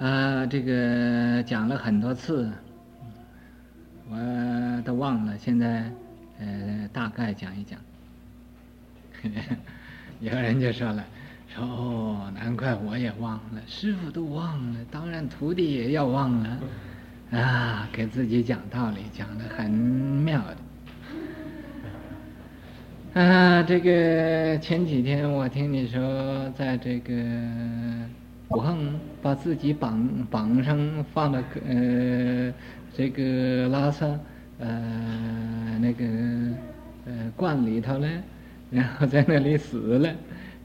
啊，这个讲了很多次，我都忘了。现在，呃，大概讲一讲。有人就说了，说哦，难怪我也忘了，师傅都忘了，当然徒弟也要忘了。啊，给自己讲道理，讲的很妙的。啊，这个前几天我听你说，在这个。武横把自己绑绑上，放到呃这个拉萨呃那个呃罐里头了，然后在那里死了，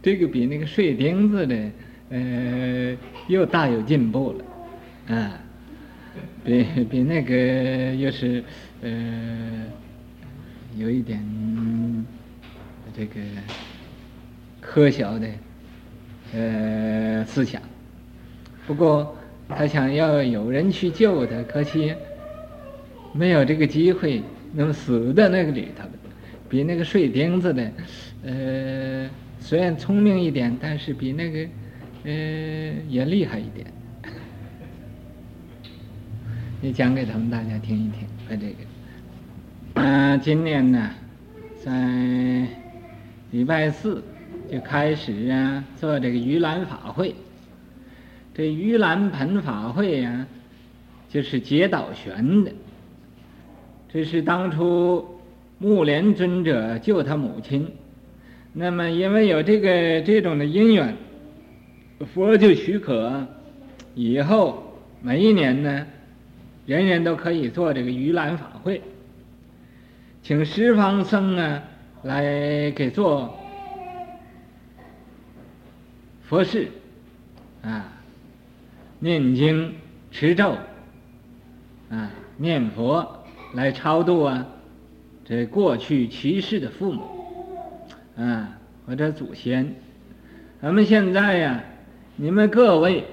这个比那个碎钉子的呃又大有进步了，啊，比比那个又是呃有一点这个科学的。呃，思想。不过他想要有人去救他，可惜没有这个机会，能死在那个里头，比那个碎钉子的，呃，虽然聪明一点，但是比那个，呃，也厉害一点。你讲给他们大家听一听，把这个。啊，今年呢，在礼拜四。就开始啊，做这个盂兰法会。这盂兰盆法会呀、啊，就是解倒悬的。这是当初目连尊者救他母亲，那么因为有这个这种的因缘，佛就许可，以后每一年呢，人人都可以做这个盂兰法会，请十方僧啊来给做。佛事，啊，念经持咒，啊，念佛来超度啊，这过去去世的父母，啊，或者祖先。咱们现在呀，你们各位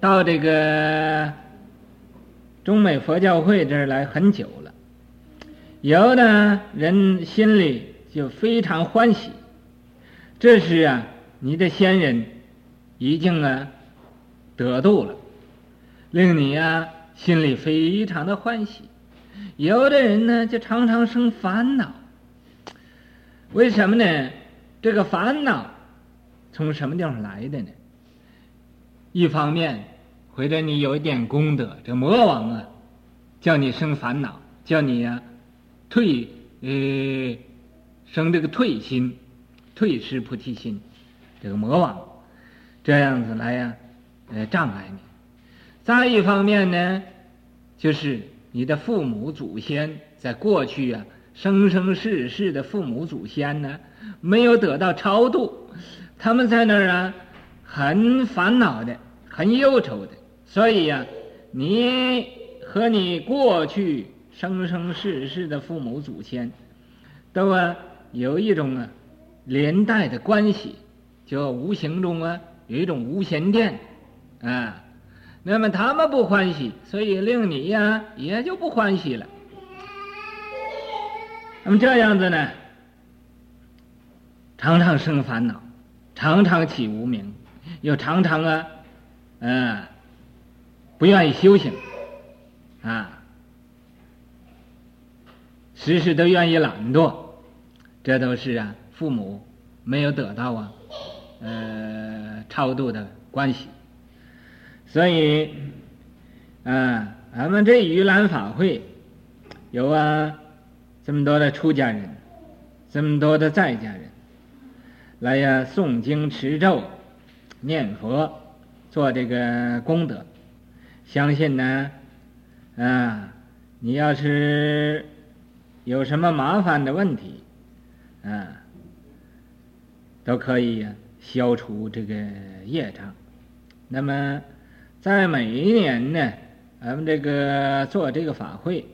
到这个中美佛教会这儿来很久了，有的人心里就非常欢喜，这是啊，你的先人。已经啊，得度了，令你呀心里非常的欢喜。有的人呢，就常常生烦恼。为什么呢？这个烦恼从什么地方来的呢？一方面，或者你有一点功德，这魔王啊，叫你生烦恼，叫你呀退呃生这个退心，退失菩提心，这个魔王。这样子来呀，呃，障碍你。再一方面呢，就是你的父母祖先在过去啊，生生世世的父母祖先呢，没有得到超度，他们在那儿啊，很烦恼的，很忧愁的。所以呀，你和你过去生生世世的父母祖先，都啊有一种啊连带的关系，就无形中啊。有一种无线电，啊，那么他们不欢喜，所以令你呀也就不欢喜了。那么这样子呢，常常生烦恼，常常起无明，又常常啊，嗯，不愿意修行，啊，时时都愿意懒惰，这都是啊父母没有得到啊。呃，超度的关系，所以，啊，俺们这盂兰法会有啊，这么多的出家人，这么多的在家人，来呀诵经持咒、念佛，做这个功德。相信呢，啊，你要是有什么麻烦的问题，啊，都可以。消除这个业障，那么在每一年呢，咱们这个做这个法会，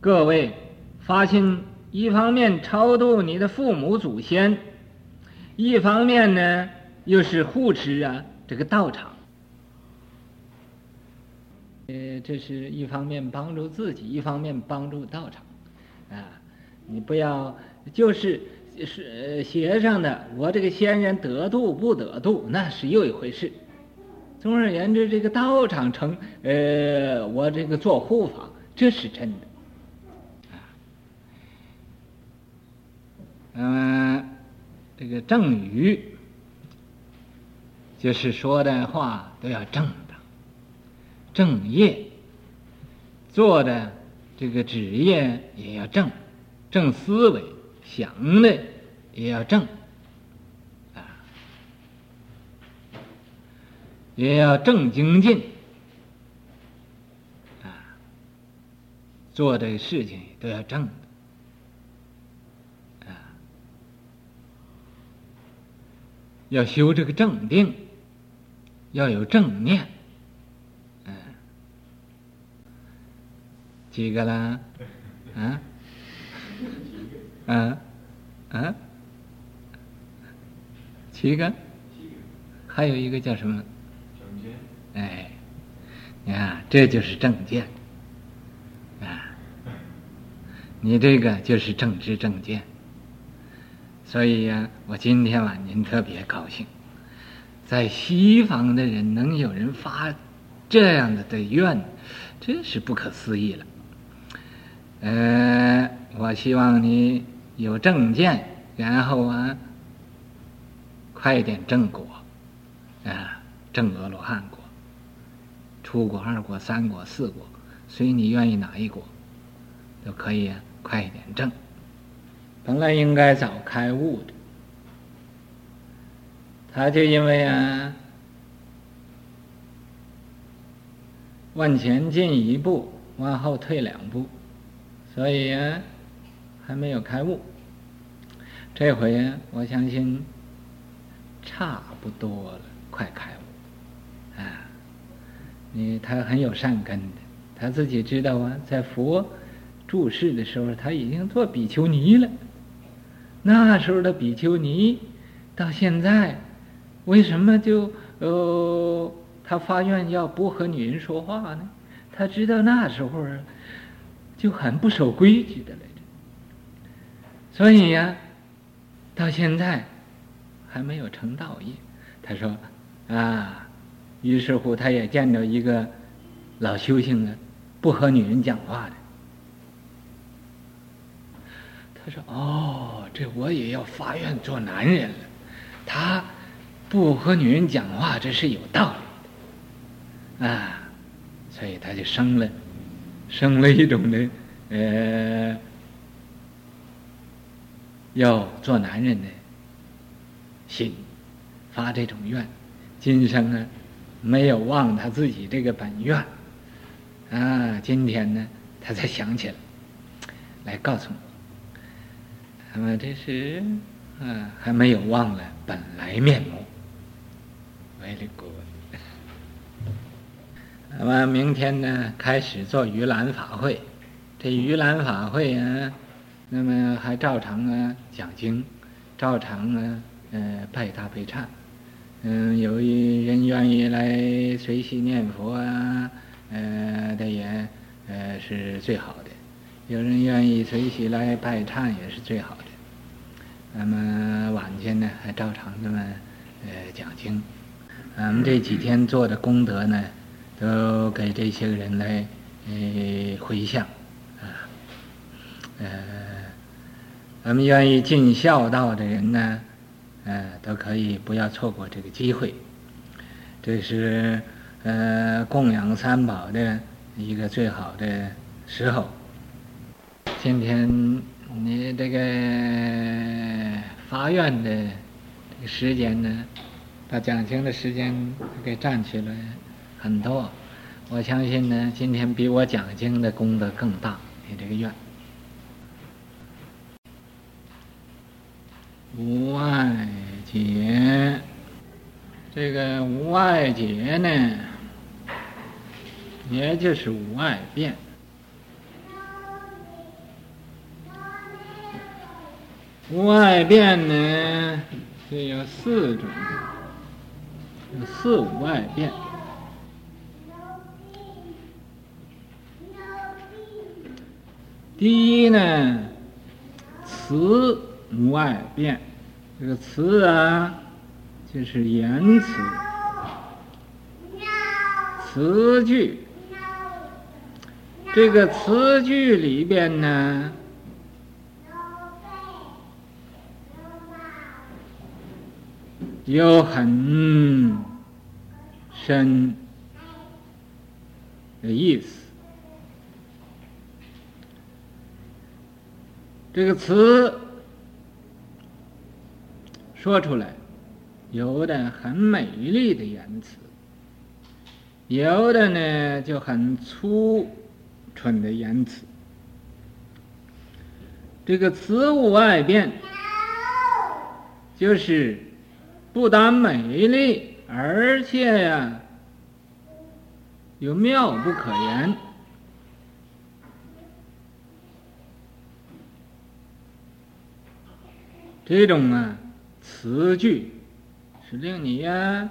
各位发心，一方面超度你的父母祖先，一方面呢又是护持啊这个道场，呃，这是一方面帮助自己，一方面帮助道场，啊，你不要就是。是呃、学上的，我这个先人得度不得度，那是又一回事。总而言之，这个道场成，呃，我这个做护法，这是真的。嗯，这个正语，就是说的话都要正当，正业，做的这个职业也要正，正思维，想的也要正，啊，也要正精进，啊，做的事情都要正。要修这个正定，要有正念，嗯，几个啦？啊？啊？啊？七个？还有一个叫什么？啊。这就是正见，啊，你这个就是正知正见。所以呀，我今天晚您特别高兴，在西方的人能有人发这样的的愿，真是不可思议了。呃，我希望你有正见，然后啊，快点正果，啊，正阿罗汉果，初果、二国、三国、四果，随你愿意哪一国，都可以，快一点正。本来应该早开悟的，他就因为啊，往前进一步，往后退两步，所以啊，还没有开悟。这回，我相信差不多了，快开悟！你他很有善根的，他自己知道啊，在佛住世的时候，他已经做比丘尼了。那时候的比丘尼，到现在，为什么就呃，他发愿要不和女人说话呢？他知道那时候就很不守规矩的来着。所以呀，到现在还没有成道业。他说啊，于是乎他也见着一个老修行的，不和女人讲话的。他说：“哦，这我也要发愿做男人了。他不和女人讲话，这是有道理的啊。所以他就生了，生了一种的呃，要做男人的心，发这种愿。今生呢，没有忘他自己这个本愿啊。今天呢，他才想起来，来告诉我。”那么这是，啊，还没有忘了本来面目。Very good。那么明天呢，开始做盂兰法会。这盂兰法会啊，那么还照常啊讲经，照常啊呃拜大悲忏。嗯，有一人愿意来随喜念佛啊，呃，这也呃是最好的。有人愿意随喜来拜忏，也是最好的。那么晚间呢，还照常这么呃讲经。俺们这几天做的功德呢，都给这些个人来呃回向啊。呃，咱们愿意尽孝道的人呢，呃，都可以不要错过这个机会。这是呃供养三宝的一个最好的时候。今天。你这个发愿的这个时间呢，把讲经的时间给占去了很多。我相信呢，今天比我讲经的功德更大。你这个愿，无碍解，这个无碍解呢，也就是无碍辩。无碍辩呢，这有四种，有四无碍辩。第一呢，辞无碍辩，这个词啊，就是言辞，词句，这个词句里边呢，有很深的意思。这个词说出来，有的很美丽的言辞，有的呢就很粗蠢的言辞。这个词无外变，就是不但美丽，而且呀，有妙不可言。这种啊词句是令你呀，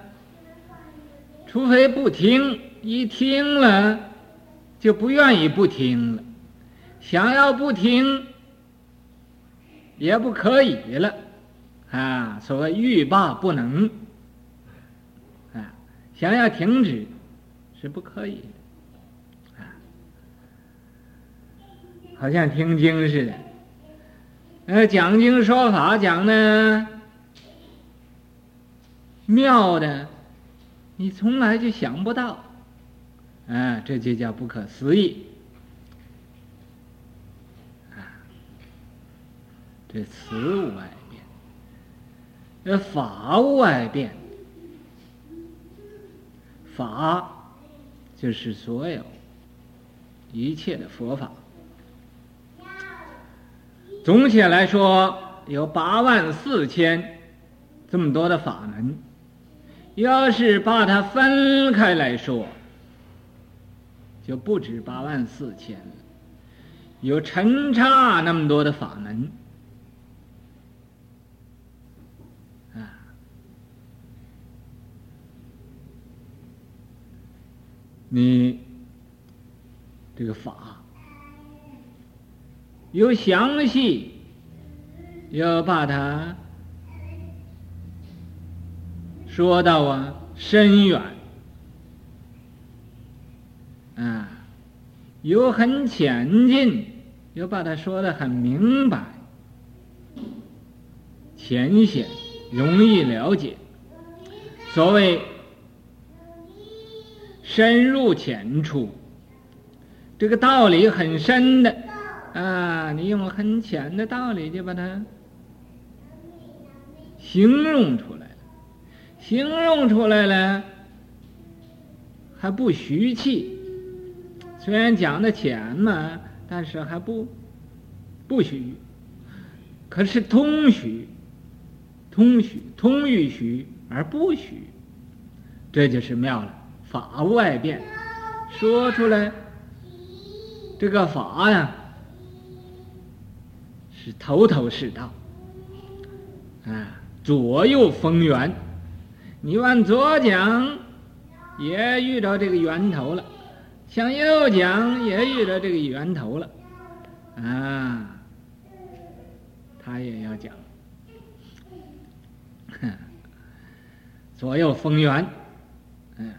除非不听，一听了就不愿意不听了，想要不听也不可以了，啊，所谓欲罢不能，啊，想要停止是不可以的，啊，好像听经似的。呃，讲经说法讲呢妙的，你从来就想不到，啊，这就叫不可思议，啊，这词无外变，这法无外变，法就是所有一切的佛法。总体来说，有八万四千这么多的法门。要是把它分开来说，就不止八万四千了，有陈差那么多的法门啊！你这个法。有详细，要把它说到啊深远，啊，有很浅近，又把它说得很明白，浅显，容易了解。所谓深入浅出，这个道理很深的。啊，你用很浅的道理就把它形容出来，形容出来了还不虚气，虽然讲的浅嘛，但是还不不虚，可是通虚，通虚，通于虚而不虚，这就是妙了。法无外变，说出来这个法呀。是头头是道，啊，左右逢源，你往左讲，也遇到这个源头了；向右讲，也遇到这个源头了，啊，他也要讲，左右逢源，嗯，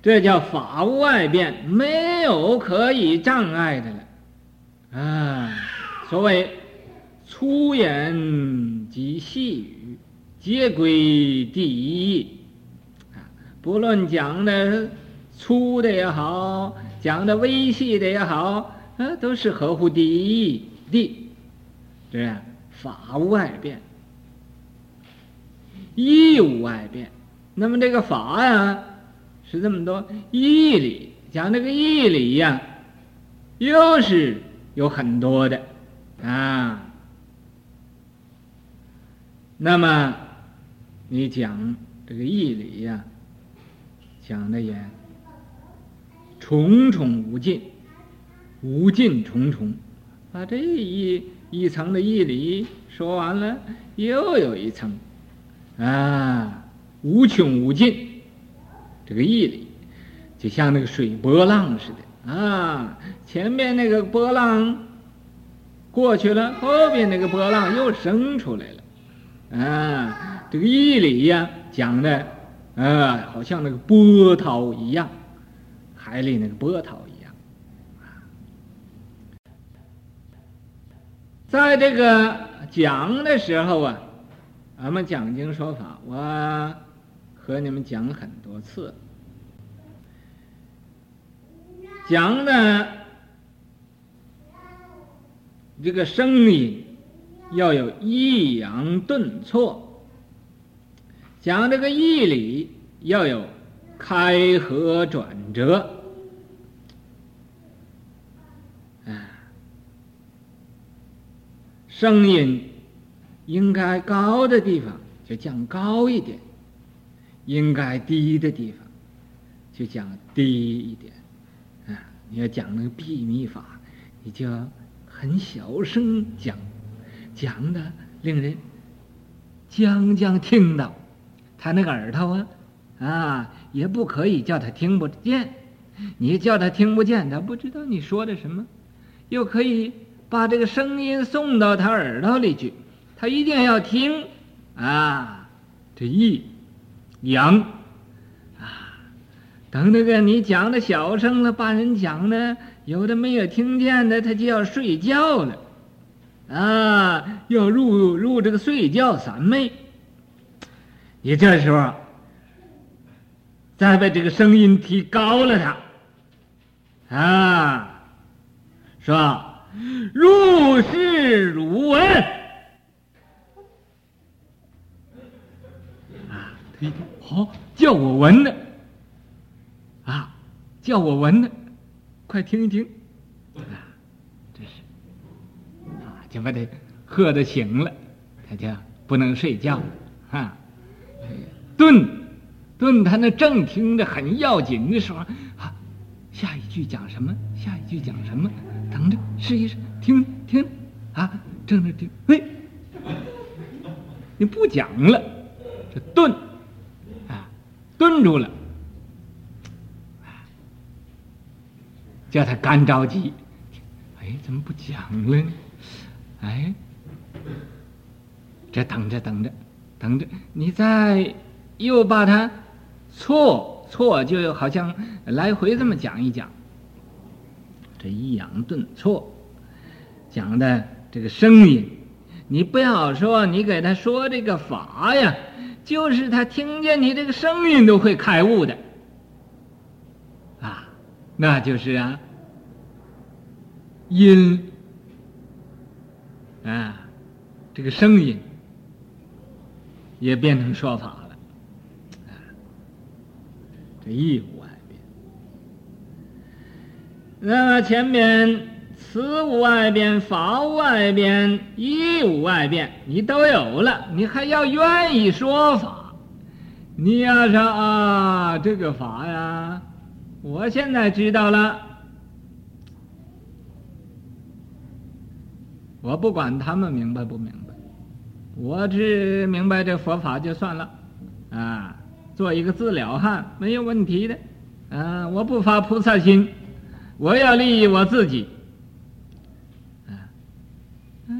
这叫法无外变，没有可以障碍的了。啊，所谓粗言及细语，皆归第一。啊，不论讲的粗的也好，讲的微细的也好，啊，都是合乎第一义的。对法无外变，义无外变。那么这个法呀，是这么多义理，讲这个义理呀，又是。有很多的啊，那么你讲这个义理呀，讲的也重重无尽，无尽重重，把这一一层的义理说完了，又有一层啊，无穷无尽，这个义理就像那个水波浪似的。啊，前面那个波浪过去了，后边那个波浪又生出来了。啊，这个义理呀，讲的呃，好像那个波涛一样，海里那个波涛一样。在这个讲的时候啊，俺们讲经说法，我和你们讲很多次，讲的这个声音要有抑扬顿挫。讲这个义理要有开合转折，啊，声音应该高的地方就讲高一点，应该低的地方就讲低一点，啊，你要讲那个秘密法，你就很小声讲，讲的令人将将听到。他那个耳朵啊，啊，也不可以叫他听不见。你叫他听不见，他不知道你说的什么。又可以把这个声音送到他耳朵里去，他一定要听啊。这抑扬啊，等那个你讲的小声了，把人讲的有的没有听见的，他就要睡觉了啊，要入入这个睡觉三昧。你这时候再把这个声音提高了他，啊，是吧？如是汝闻啊，他一听好，叫我闻的啊，叫我闻的，快听一听。啊，这是。啊，就把他喝得醒了，他就不能睡觉了。啊。顿，顿，他那正听着很要紧的时候，啊，下一句讲什么？下一句讲什么？等着试一试，听听，啊，正在听，嘿，你不讲了，这顿，啊，顿住了，叫他干着急，哎，怎么不讲了呢？哎，这等着等着。等着，你再又把它错错，就好像来回这么讲一讲。这抑扬顿挫讲的这个声音，你不要说你给他说这个法呀，就是他听见你这个声音都会开悟的啊，那就是啊音啊这个声音。也变成说法了，这义无碍辩。那么前面词无碍辩，法无碍辩，义无碍辩，你都有了，你还要愿意说法？你要说啊，这个法呀，我现在知道了，我不管他们明白不明白。我只明白这佛法就算了，啊，做一个自了汉没有问题的，啊，我不发菩萨心，我要利益我自己，啊，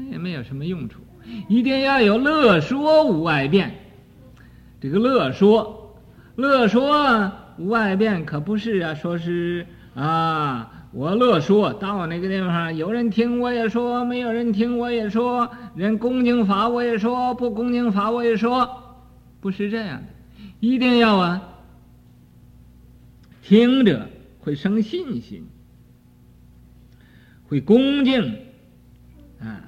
也没有什么用处，一定要有乐说无碍辩，这个乐说，乐说无碍辩可不是啊，说是啊。我乐说到那个地方，有人听我也说，没有人听我也说，人恭敬法我也说，不恭敬法我也说，不是这样的，一定要啊，听着会生信心，会恭敬啊，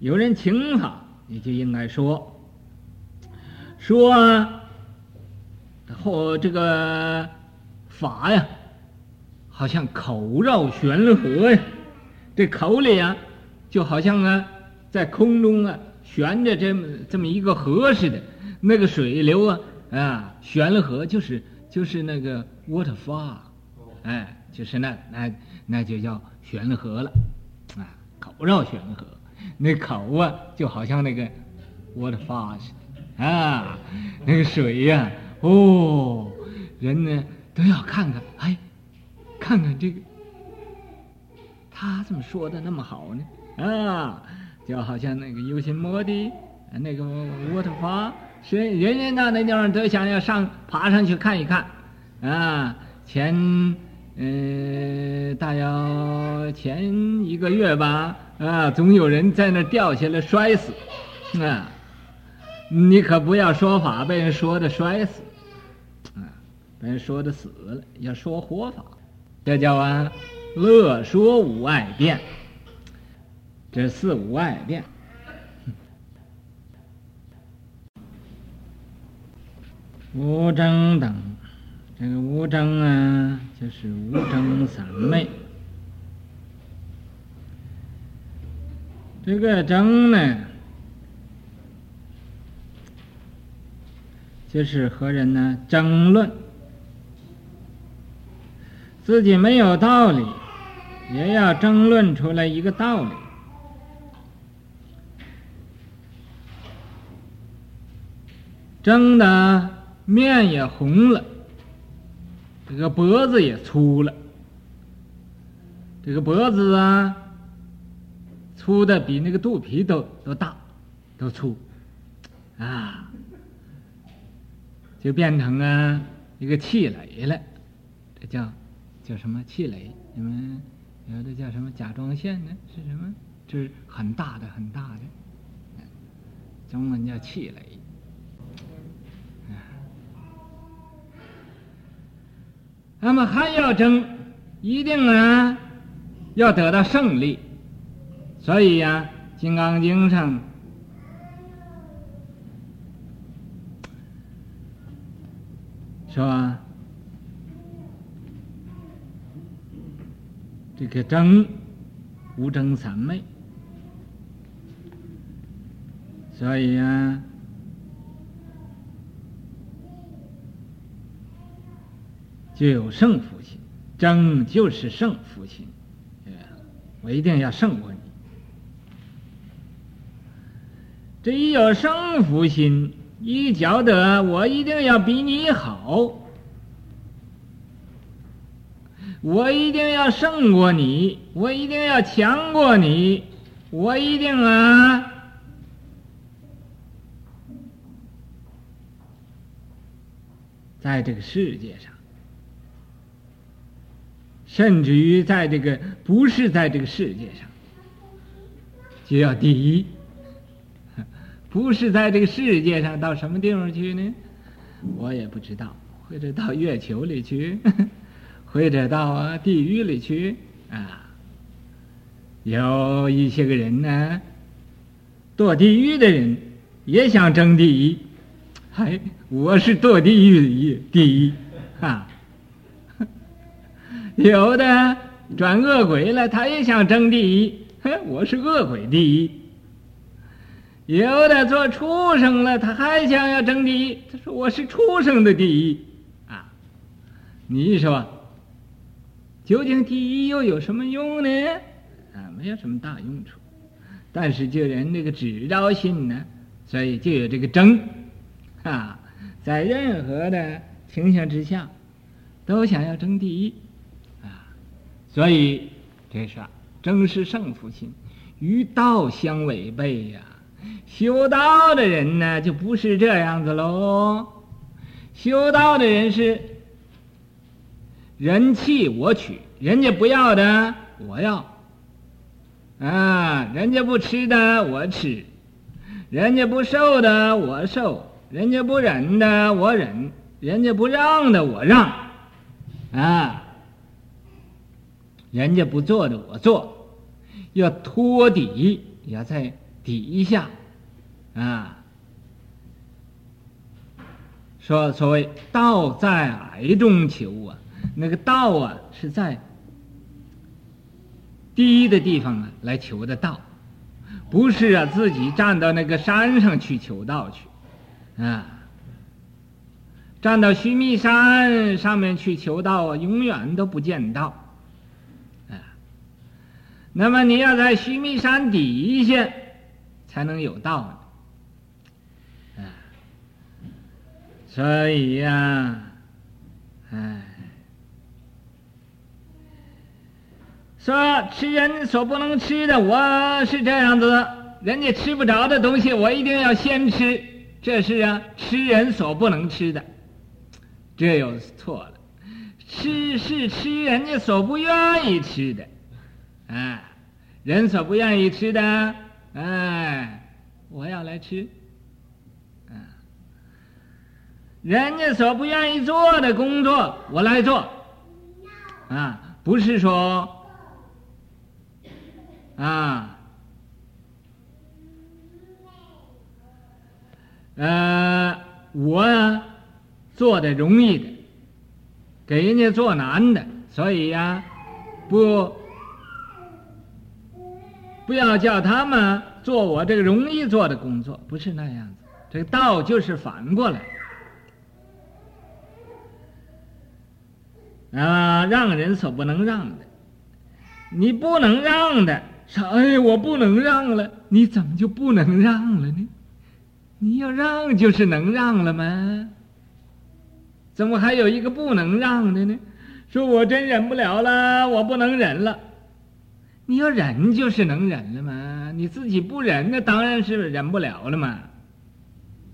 有人请法你就应该说，说啊后这个法呀。好像口绕悬河呀，这口里啊，就好像啊，在空中啊悬着这么这么一个河似的，那个水流啊啊，悬了河就是就是那个 waterfall，哎，就是那那那就叫悬了河了，啊，口绕悬河，那口啊就好像那个 waterfall 似的。啊，那个水呀、哦，人呢都要看看，哎。看看这个，他怎么说的那么好呢？啊，就好像那个优心摩的那个沃特法是人人到那地方都想要上爬上去看一看，啊，前嗯、呃、大约前一个月吧，啊，总有人在那掉下来摔死，啊，你可不要说法被人说的摔死，啊，被人说的死了，要说活法，这叫啊乐说无爱辩，这四无爱辩。无争等，这个无争啊，就是无争三昧。这个争呢，就是和人呢争论，自己没有道理，也要争论出来一个道理，争的。面也红了，这个脖子也粗了。这个脖子啊，粗的比那个肚皮都都大，都粗，啊，就变成啊一个气垒了。这叫叫什么气垒？你们有的叫什么甲状腺呢？是什么？就是很大的很大的，中文叫气垒。那么还要争，一定啊，要得到胜利。所以呀，《金刚经》上说，这个争，无争三昧。所以呀。就有胜负心，争就是胜负心，我一定要胜过你。这一有胜负心，一觉得我一定要比你好，我一定要胜过你，我一定要强过你，我一定啊，在这个世界上。甚至于在这个不是在这个世界上，就要第一。不是在这个世界上，到什么地方去呢？我也不知道，或者到月球里去，或者到啊地狱里去啊。有一些个人呢，堕地狱的人也想争第一，嗨，我是堕地狱的第一啊。有的转恶鬼了，他也想争第一。哼，我是恶鬼第一。有的做畜生了，他还想要争第一。他说我是畜生的第一。啊，你说，究竟第一又有什么用呢？啊，没有什么大用处。但是就人那个执着心呢，所以就有这个争。啊，在任何的情形之下，都想要争第一。啊所以，这是争是胜负心，与道相违背呀。修道的人呢，就不是这样子喽。修道的人是人弃我取，人家不要的我要，啊，人家不吃的我吃，人家不受的我受，人家不忍的我忍，人家不让的我让，啊。人家不做的我做，要托底，要在底下，啊，说所谓道在矮中求啊，那个道啊是在低的地方啊来求的道，不是啊自己站到那个山上去求道去，啊，站到须弥山上面去求道啊，永远都不见道。啊那么你要在须弥山底下才能有道呢，啊，所以呀、啊，说吃人所不能吃的，我是这样子，人家吃不着的东西，我一定要先吃，这是啊吃人所不能吃的，这又错了。吃是吃人家所不愿意吃的，哎，人所不愿意吃的，哎，我要来吃。人家所不愿意做的工作，我来做，啊，不是说，啊，呃，我做的容易的，给人家做难的，所以呀，不，不要叫他们做我这个容易做的工作，不是那样子，这个道就是反过来。啊，让人所不能让的，你不能让的，说哎，我不能让了，你怎么就不能让了呢？你要让就是能让了吗？怎么还有一个不能让的呢？说我真忍不了了，我不能忍了。你要忍就是能忍了吗？你自己不忍，那当然是忍不了了嘛。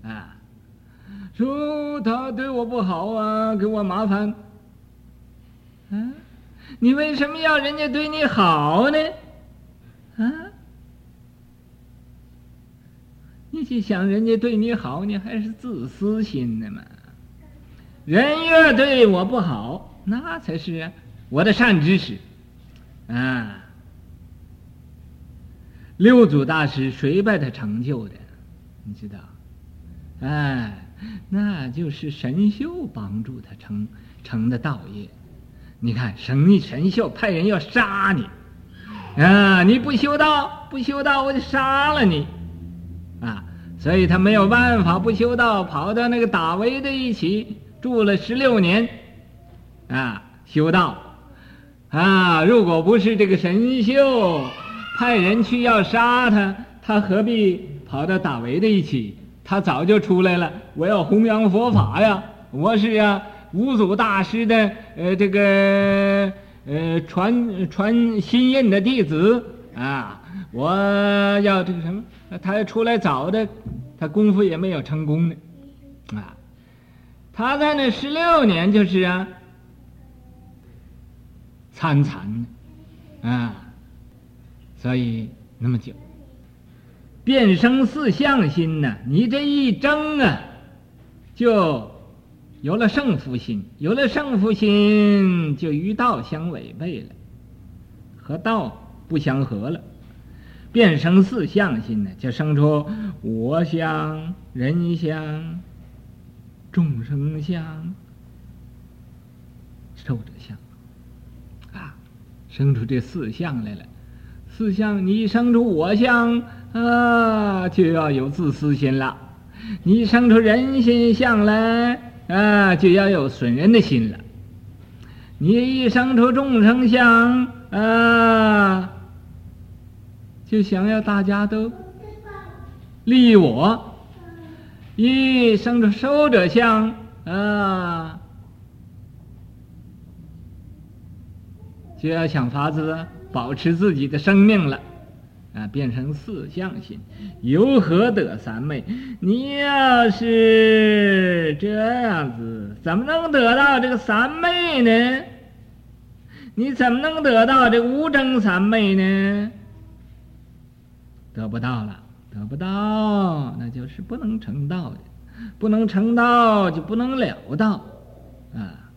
啊，说他对我不好啊，给我麻烦。啊，你为什么要人家对你好呢？啊，你去想人家对你好，你还是自私心的嘛？人越对我不好，那才是我的善知识啊。六祖大师谁把他成就的？你知道？哎，那就是神秀帮助他成成的道业。你看，神神秀派人要杀你，啊！你不修道，不修道，我就杀了你，啊！所以他没有办法不修道，跑到那个打围的一起住了十六年，啊，修道，啊！如果不是这个神秀派人去要杀他，他何必跑到打围的一起？他早就出来了，我要弘扬佛法呀，我是呀。五祖大师的呃这个呃传传新印的弟子啊，我要这个什么？他出来早的，他功夫也没有成功呢，啊，他在那十六年就是啊参禅啊，所以那么久，变生四相心呐，你这一争啊，就。有了胜负心，有了胜负心，就与道相违背了，和道不相合了，变生四相心呢，就生出我相、人相、众生相、寿者相，啊，生出这四相来了。四相，你生出我相啊，就要有自私心了；你生出人心相来。啊，就要有损人的心了。你一生出众生相，啊，就想要大家都利益我；一生出寿者相，啊，就要想法子保持自己的生命了。啊，变成四相心，由何得三昧？你要是这样子，怎么能得到这个三昧呢？你怎么能得到这无争三昧呢？得不到了，得不到，那就是不能成道的，不能成道就不能了道，啊，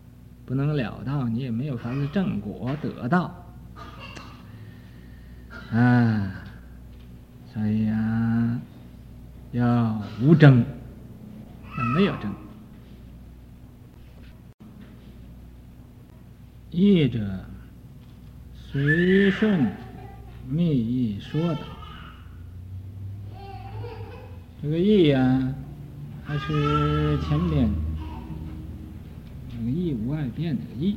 不能了道，你也没有法子正果得到，啊。所以呀，要无諍，没有争。义者随顺密意说等，这个义呀，还是前面那个义无外变的义，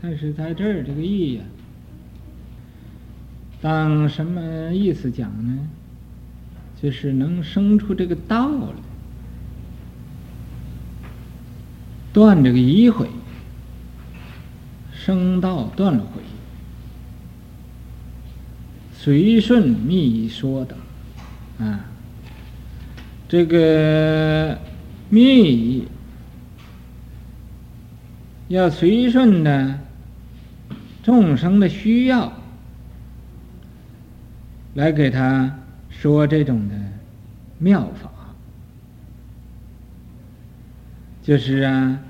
但是在这儿这个义呀。当什么意思讲呢？就是能生出这个道来，断这个疑悔，生道断了悔，随顺密说等，啊，这个密要随顺的众生的需要来给他说这种的妙法，就是啊，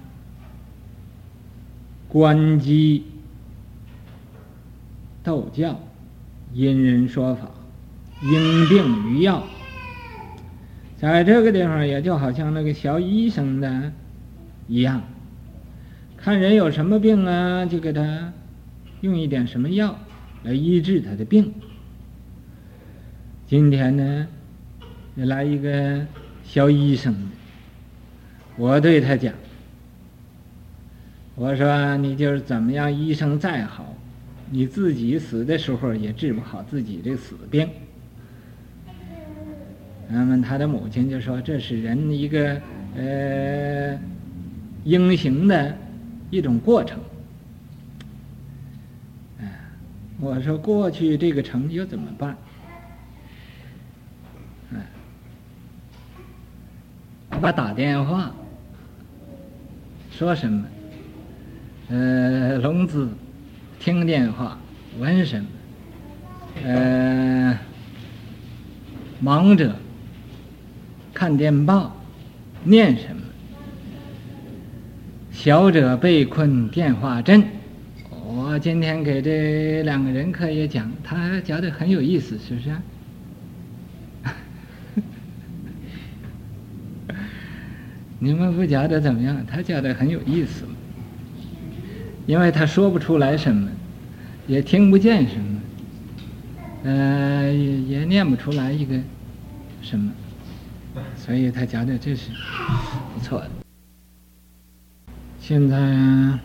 观机斗教，因人说法，因病与药。在这个地方，也就好像那个小医生的一样，看人有什么病啊，就给他用一点什么药来医治他的病。今天呢，也来一个小医生，我对他讲，我说你就是怎么样，医生再好，你自己死的时候也治不好自己这死病。那么他的母亲就说：“这是人一个呃英雄的一种过程。”哎，我说过去这个成就怎么办？我打电话说什么？呃，聋子听电话闻什么？呃，盲者。看电报，念什么？小者被困电话阵。我今天给这两个人可以讲，他讲的很有意思，是不是？你们不觉得怎么样？他觉得很有意思，因为他说不出来什么，也听不见什么，呃，也也念不出来一个什么。所以他讲的这是不错的。现在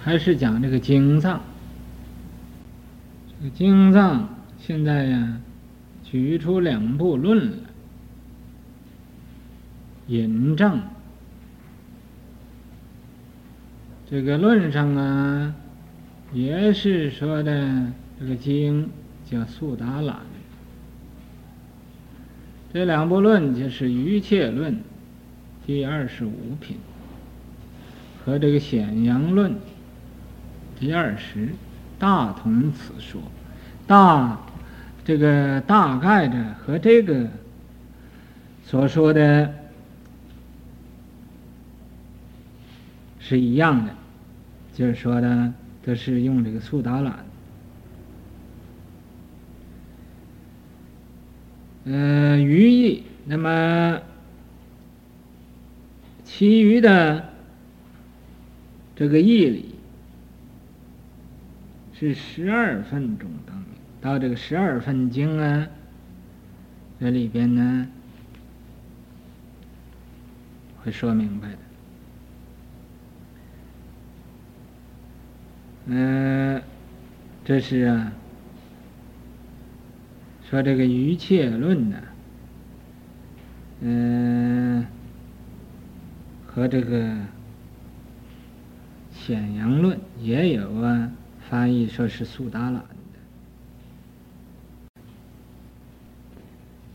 还是讲这个经藏。这个经藏现在呀，举出两部论了。引证这个论上啊，也是说的这个经叫苏达兰。这两部论就是《瑜切论》第二十五品和这个《显扬论》第二十，大同此说，大这个大概的和这个所说的是一样的，就是说呢都是用这个苏达兰。呃，余义，那么其余的这个义理是十二分中当明，到这个十二分经啊，这里边呢会说明白的。嗯、这是啊。说这个瑜伽论呢，嗯，和这个显扬论也有啊，翻译说是苏达兰的。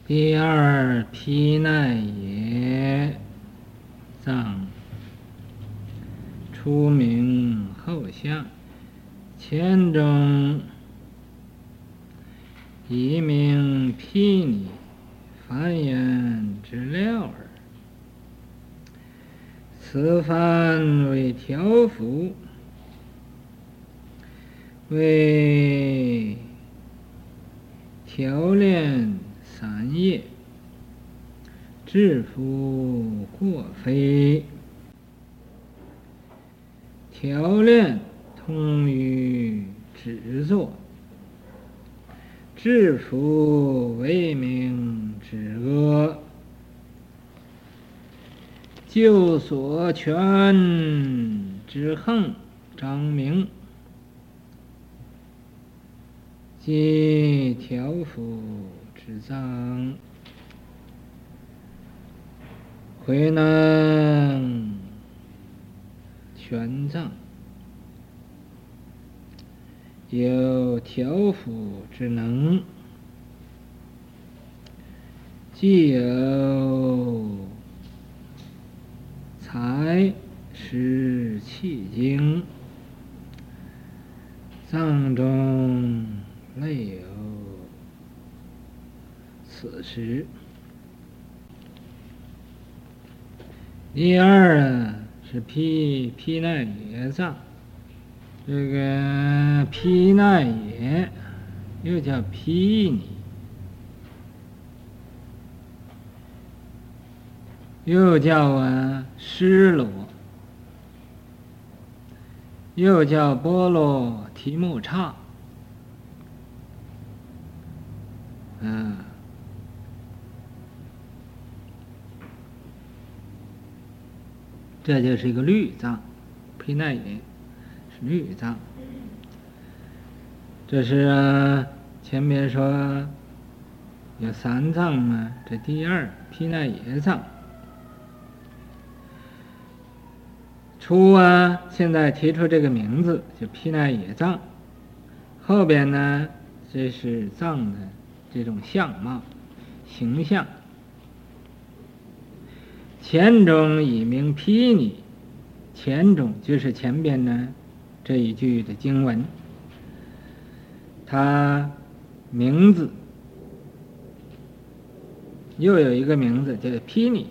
第二毗奈耶藏，出名后相，前中。一名毗尼，梵言之料耳。此番为调伏，为调练三业，制伏过非。调练通于止坐。制服为名止阿，救所权之横张明，即条幅之藏，回能权藏。有调伏之能，既有财食气经，脏中内有此时。第二啊，是毗毗奈耶脏，这个毗奈耶又叫毗尼，又叫啊尸罗，又叫波罗提木叉，嗯。这就是一个律藏，毗奈耶绿藏。这是啊，前面说有三藏嘛，这第二毗奈耶藏。初啊，现在提出这个名字就毗奈耶藏，后边呢，这是藏的这种相貌、形象。前中以名毗尼，前中就是前边呢这一句的经文，它名字又有一个名字叫毗尼。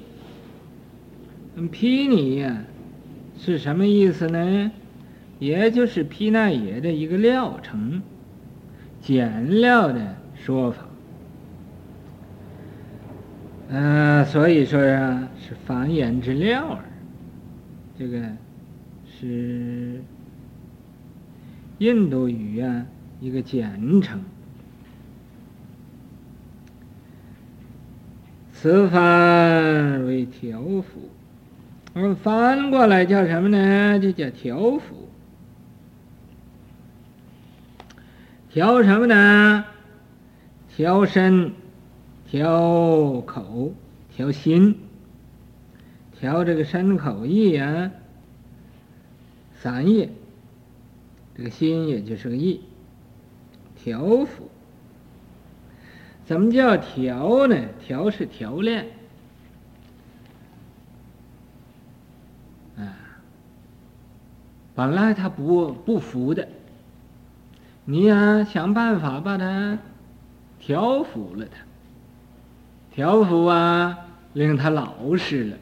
毗尼呀是什么意思呢？也就是毗那耶的一个料成，简料的说法。嗯、所以说呀、啊，是繁言之料儿，这个是印度语啊一个简称。此番为调伏，而翻过来叫什么呢？就叫调伏。调什么呢？调身。调口，调心，调这个身口意啊，三业，这个心也就是个意，调伏。怎么叫调呢？调是调练，啊，本来他不不服的，你呀想办法把他调服了他。调服啊，令他老实了。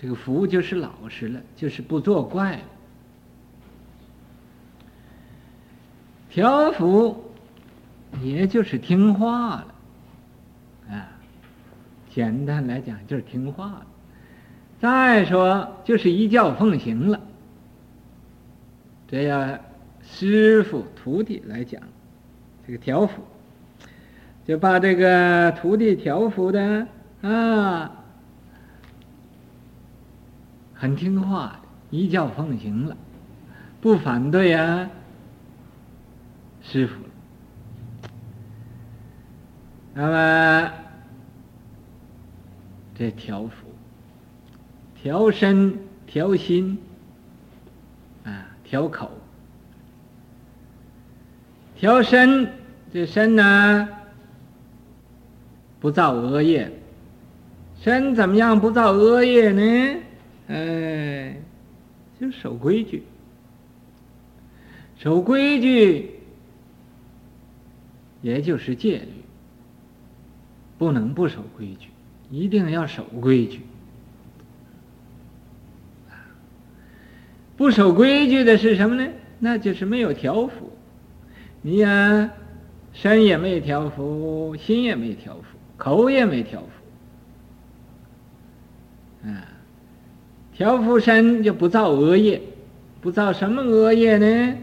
这个服就是老实了，就是不作怪了。调伏，也就是听话了。啊，简单来讲就是听话了。再说就是一教奉行了。这要师傅徒弟来讲，这个调伏。就把这个徒弟调伏的啊，很听话，一教奉行了，不反对啊，师父。那么这调伏、调身、调心啊，调口、调身，这身呢？不造恶业，身怎么样不造恶业呢？哎，就守规矩，守规矩，也就是戒律，不能不守规矩，一定要守规矩。不守规矩的是什么呢？那就是没有条幅，你呀，身也没条幅，心也没条幅。口也没条幅，啊，条幅身就不造恶业，不造什么恶业呢？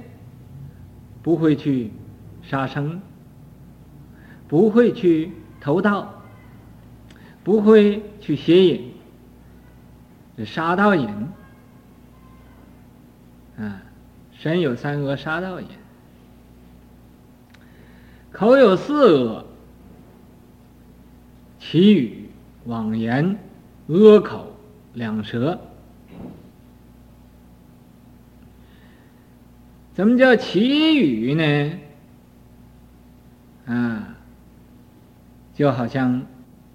不会去杀生，不会去偷盗，不会去邪淫，杀盗淫，啊，身有三恶杀盗淫，口有四恶。綺语、妄言、恶口、两舌。怎么叫綺语呢？啊，就好像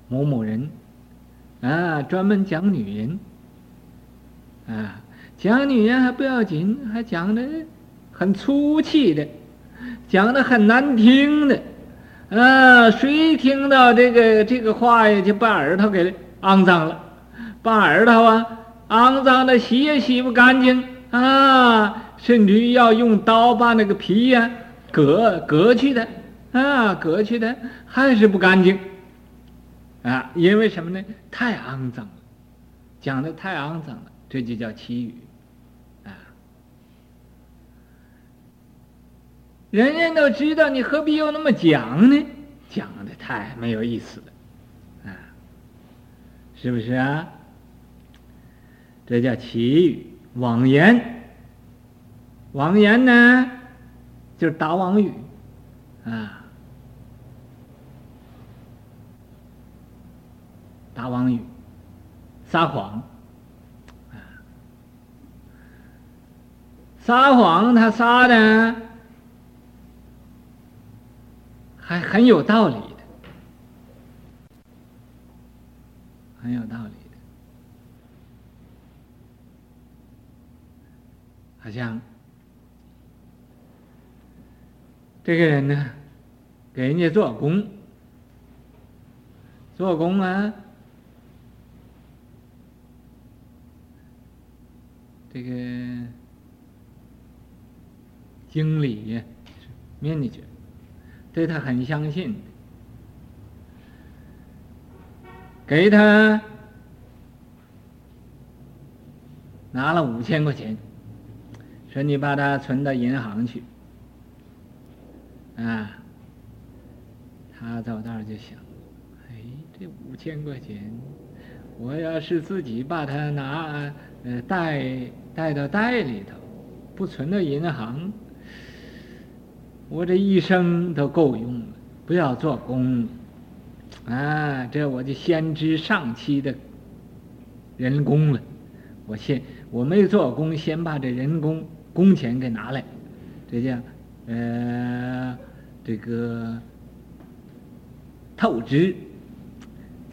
某某人，啊，专门讲女人，啊，讲女人还不要紧，还讲的很粗气的，讲的很难听的，啊，谁听到这个这个话呀，就把耳朵给肮脏了，把耳朵啊肮脏的洗也洗不干净。啊，甚至于要用刀把那个皮呀、啊、割割去的，啊，隔去的还是不干净。啊，因为什么呢？太肮脏了，讲的太肮脏了，这就叫綺语，啊，人人都知道，你何必又那么讲呢？讲的太没有意思了，啊，是不是啊？这叫綺语，妄言，妄言呢，就是打妄语，啊。撒谎语，撒谎，撒谎，他撒的还很有道理的，很有道理的，好像这个人呢，给人家做工，做工啊。这个经理呀，manager，对他很相信，给他拿了五千块钱，说你把它存到银行去，啊，他走道就想，哎，这五千块钱，我要是自己把它拿，呃，带。带到袋里头，不存到银行，我这一生都够用了，不要做工，啊，这我就先支上期的人工了。我先我没做工，先把这人工工钱给拿来，这叫呃这个透支，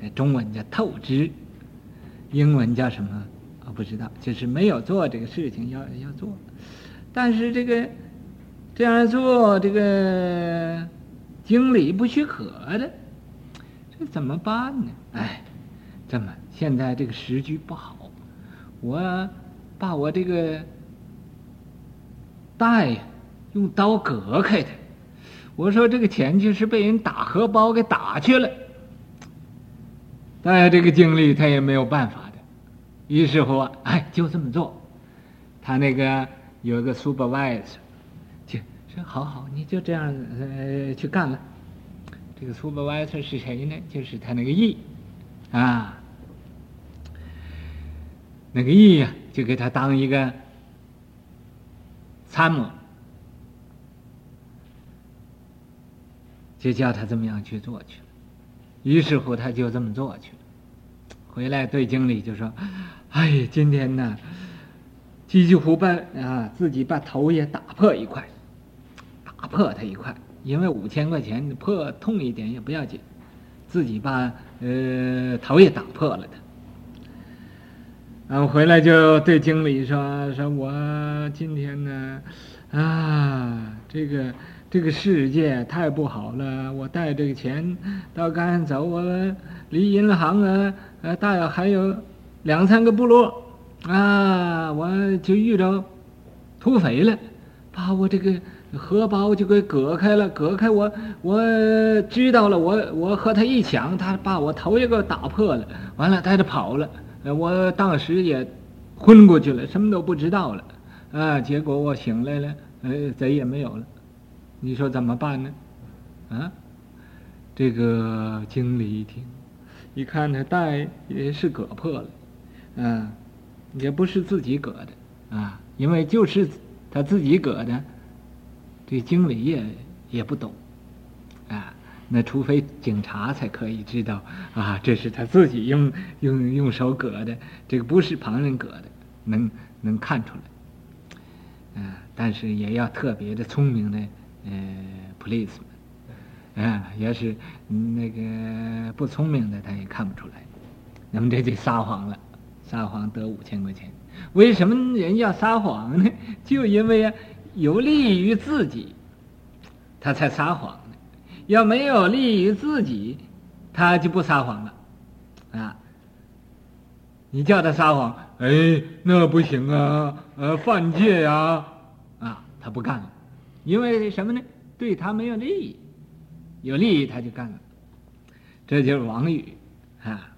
在中文叫透支，英文叫什么？不知道，就是没有做这个事情要要做，但是这个这样做，这个经理不许可的，这怎么办呢？哎，这么现在这个时局不好，我把我这个大爷用刀割开的，我说这个钱就是被人打荷包给打去了，哎，这个经理他也没有办法。于是乎，哎，就这么做。他那个有个 supervisor，就说：“好好，你就这样呃去干了。”这个 supervisor 是谁呢？就是他那个 E，啊，那个 E 呀，就给他当一个参谋，就叫他这么样去做去了。于是乎，他就这么做去了。回来对经理就说。哎，今天呢，几乎把啊自己把头也打破一块，打破他一块，因为五千块钱破痛一点也不要紧，自己把呃头也打破了的。然后回来就对经理说：“说我今天呢，啊，这个这个世界太不好了，我带这个钱到赶走，我离银行啊，呃，大约还有。”两三个部落，啊，我就遇着土匪了，把我这个荷包就给割开了，割开我，我知道了，我我和他一抢，他把我头也给打破了，完了带着跑了，我当时也昏过去了，什么都不知道了，啊，结果我醒来了，呃，贼也没有了，你说怎么办呢？啊，这个经理一听，一看他带也是割破了。嗯，也不是自己割的啊，因为就是他自己割的，对经理也也不懂啊。那除非警察才可以知道啊，这是他自己用用用手割的，这个不是旁人割的，能能看出来。啊，但是也要特别的聪明的呃，policeman，啊，要是那个不聪明的，他也看不出来。那么这就撒谎了，撒谎得五千块钱。为什么人要撒谎呢？就因为啊，有利于自己，他才撒谎呢。要没有利于自己，他就不撒谎了。啊，你叫他撒谎，哎，那不行啊，呃，犯戒呀，啊，他不干了，因为什么呢？对他没有利益，有利益他就干了。这就是王语，啊。